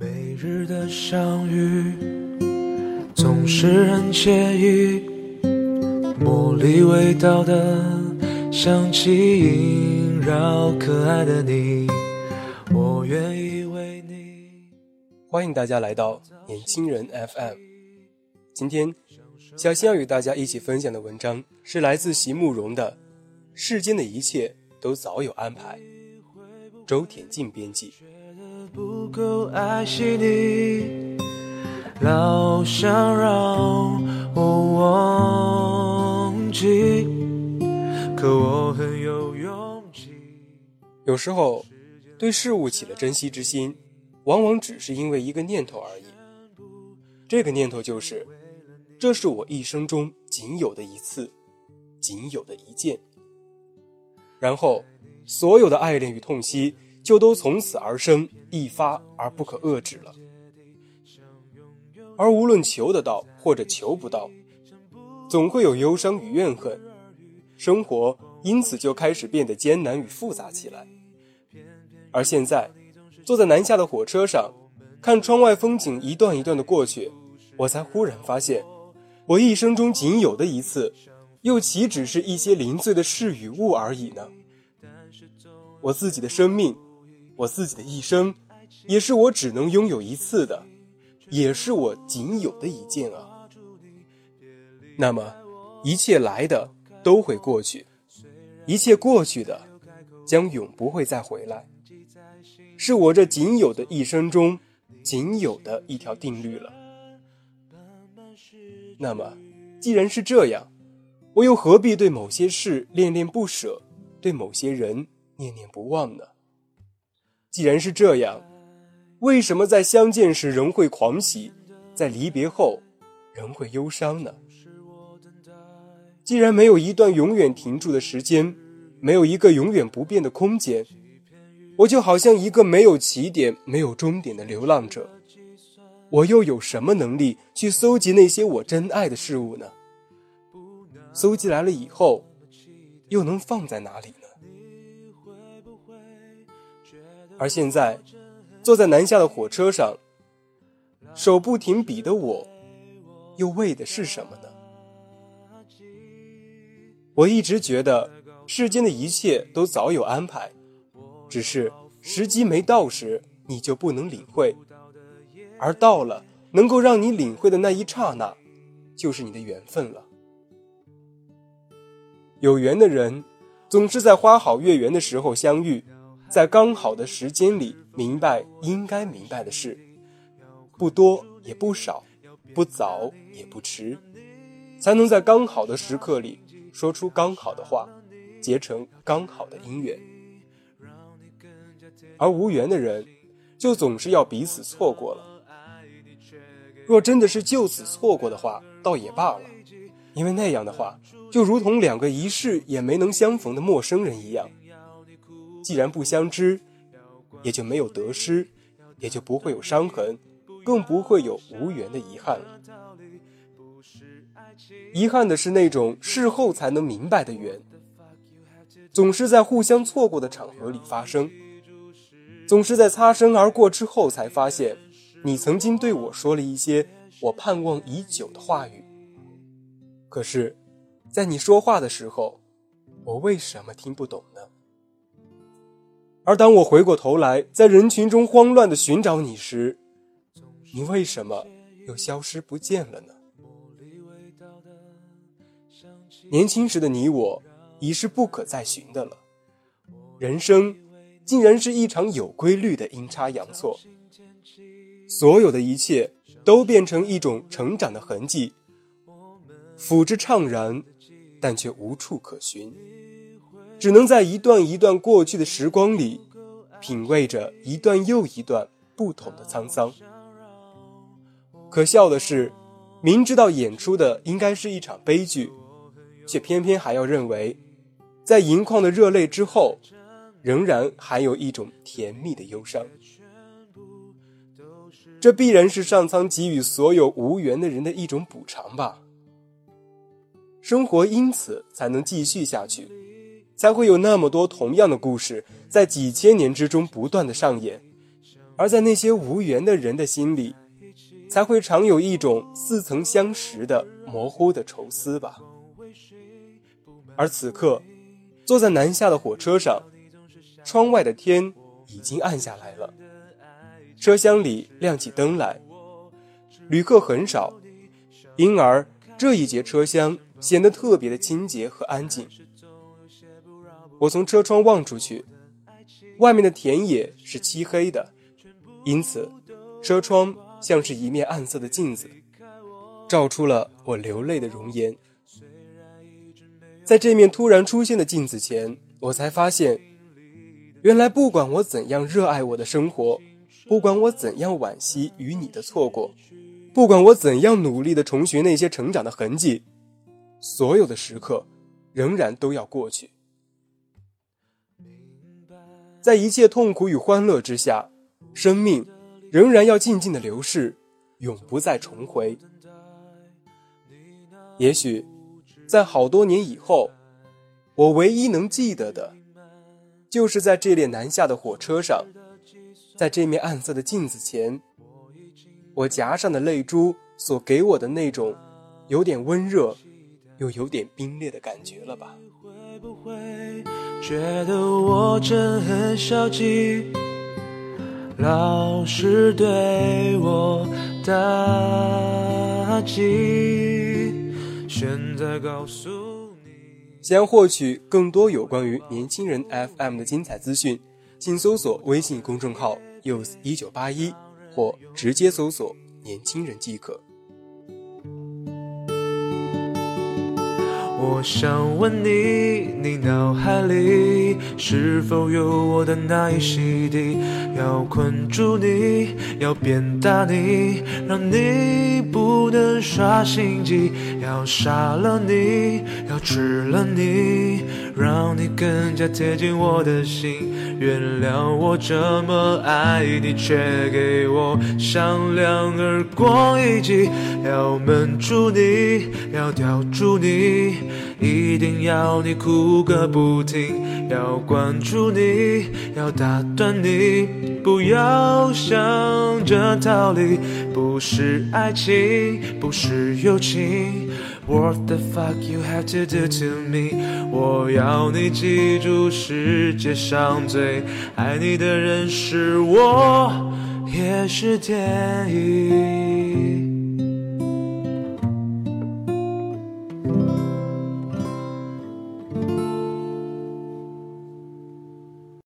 每日的相遇总是很惬意，茉莉味道的香气萦绕可爱的你，我愿意为你。欢迎大家来到年轻人 FM。今天，小新要与大家一起分享的文章是来自席慕容的《世间的一切都早有安排》，周田静编辑。够爱惜你，老想让我忘记，可我很有勇气。有时候，对事物起了珍惜之心，往往只是因为一个念头而已。这个念头就是，这是我一生中仅有的一次，仅有的一件。然后，所有的爱恋与痛惜。就都从此而生，一发而不可遏制了。而无论求得到或者求不到，总会有忧伤与怨恨，生活因此就开始变得艰难与复杂起来。而现在，坐在南下的火车上，看窗外风景一段一段的过去，我才忽然发现，我一生中仅有的一次，又岂止是一些零碎的事与物而已呢？我自己的生命。我自己的一生，也是我只能拥有一次的，也是我仅有的一件啊。那么，一切来的都会过去，一切过去的将永不会再回来，是我这仅有的一生中仅有的一条定律了。那么，既然是这样，我又何必对某些事恋恋不舍，对某些人念念不忘呢？既然是这样，为什么在相见时仍会狂喜，在离别后仍会忧伤呢？既然没有一段永远停住的时间，没有一个永远不变的空间，我就好像一个没有起点、没有终点的流浪者，我又有什么能力去搜集那些我珍爱的事物呢？搜集来了以后，又能放在哪里？而现在，坐在南下的火车上，手不停笔的我，又为的是什么呢？我一直觉得世间的一切都早有安排，只是时机没到时，你就不能领会；而到了，能够让你领会的那一刹那，就是你的缘分了。有缘的人，总是在花好月圆的时候相遇。在刚好的时间里明白应该明白的事，不多也不少，不早也不迟，才能在刚好的时刻里说出刚好的话，结成刚好的姻缘。而无缘的人，就总是要彼此错过了。若真的是就此错过的话，倒也罢了，因为那样的话，就如同两个一世也没能相逢的陌生人一样。既然不相知，也就没有得失，也就不会有伤痕，更不会有无缘的遗憾了。遗憾的是那种事后才能明白的缘，总是在互相错过的场合里发生，总是在擦身而过之后才发现，你曾经对我说了一些我盼望已久的话语。可是，在你说话的时候，我为什么听不懂呢？而当我回过头来，在人群中慌乱的寻找你时，你为什么又消失不见了呢？年轻时的你我，已是不可再寻的了。人生，竟然是一场有规律的阴差阳错。所有的一切，都变成一种成长的痕迹，抚之怅然，但却无处可寻。只能在一段一段过去的时光里，品味着一段又一段不同的沧桑。可笑的是，明知道演出的应该是一场悲剧，却偏偏还要认为，在盈眶的热泪之后，仍然还有一种甜蜜的忧伤。这必然是上苍给予所有无缘的人的一种补偿吧。生活因此才能继续下去，才会有那么多同样的故事在几千年之中不断的上演，而在那些无缘的人的心里。才会常有一种似曾相识的模糊的愁思吧。而此刻，坐在南下的火车上，窗外的天已经暗下来了，车厢里亮起灯来，旅客很少，因而这一节车厢显得特别的清洁和安静。我从车窗望出去，外面的田野是漆黑的，因此车窗。像是一面暗色的镜子，照出了我流泪的容颜。在这面突然出现的镜子前，我才发现，原来不管我怎样热爱我的生活，不管我怎样惋惜与你的错过，不管我怎样努力的重寻那些成长的痕迹，所有的时刻仍然都要过去。在一切痛苦与欢乐之下，生命。仍然要静静的流逝，永不再重回。也许，在好多年以后，我唯一能记得的，就是在这列南下的火车上，在这面暗色的镜子前，我颊上的泪珠所给我的那种有点温热，又有点冰裂的感觉了吧。会不会觉得我真很消极？老是对我打击。现在告诉你，想要获取更多有关于年轻人 FM 的精彩资讯，请搜索微信公众号 “youth 一九八一”或直接搜索“年轻人”即可。我想问你，你脑海里是否有我的那一席地？要困住你，要鞭打你，让你不能耍心机；要杀了你，要吃了你，让你更加贴近我的心。原谅我这么爱你，却给我响两耳光一记。要闷住你，要吊住你。一定要你哭个不停，要关注你，要打断你，不要想着逃离，不是爱情，不是友情。What the fuck you have to do to me？我要你记住，世界上最爱你的人是我，也是天意。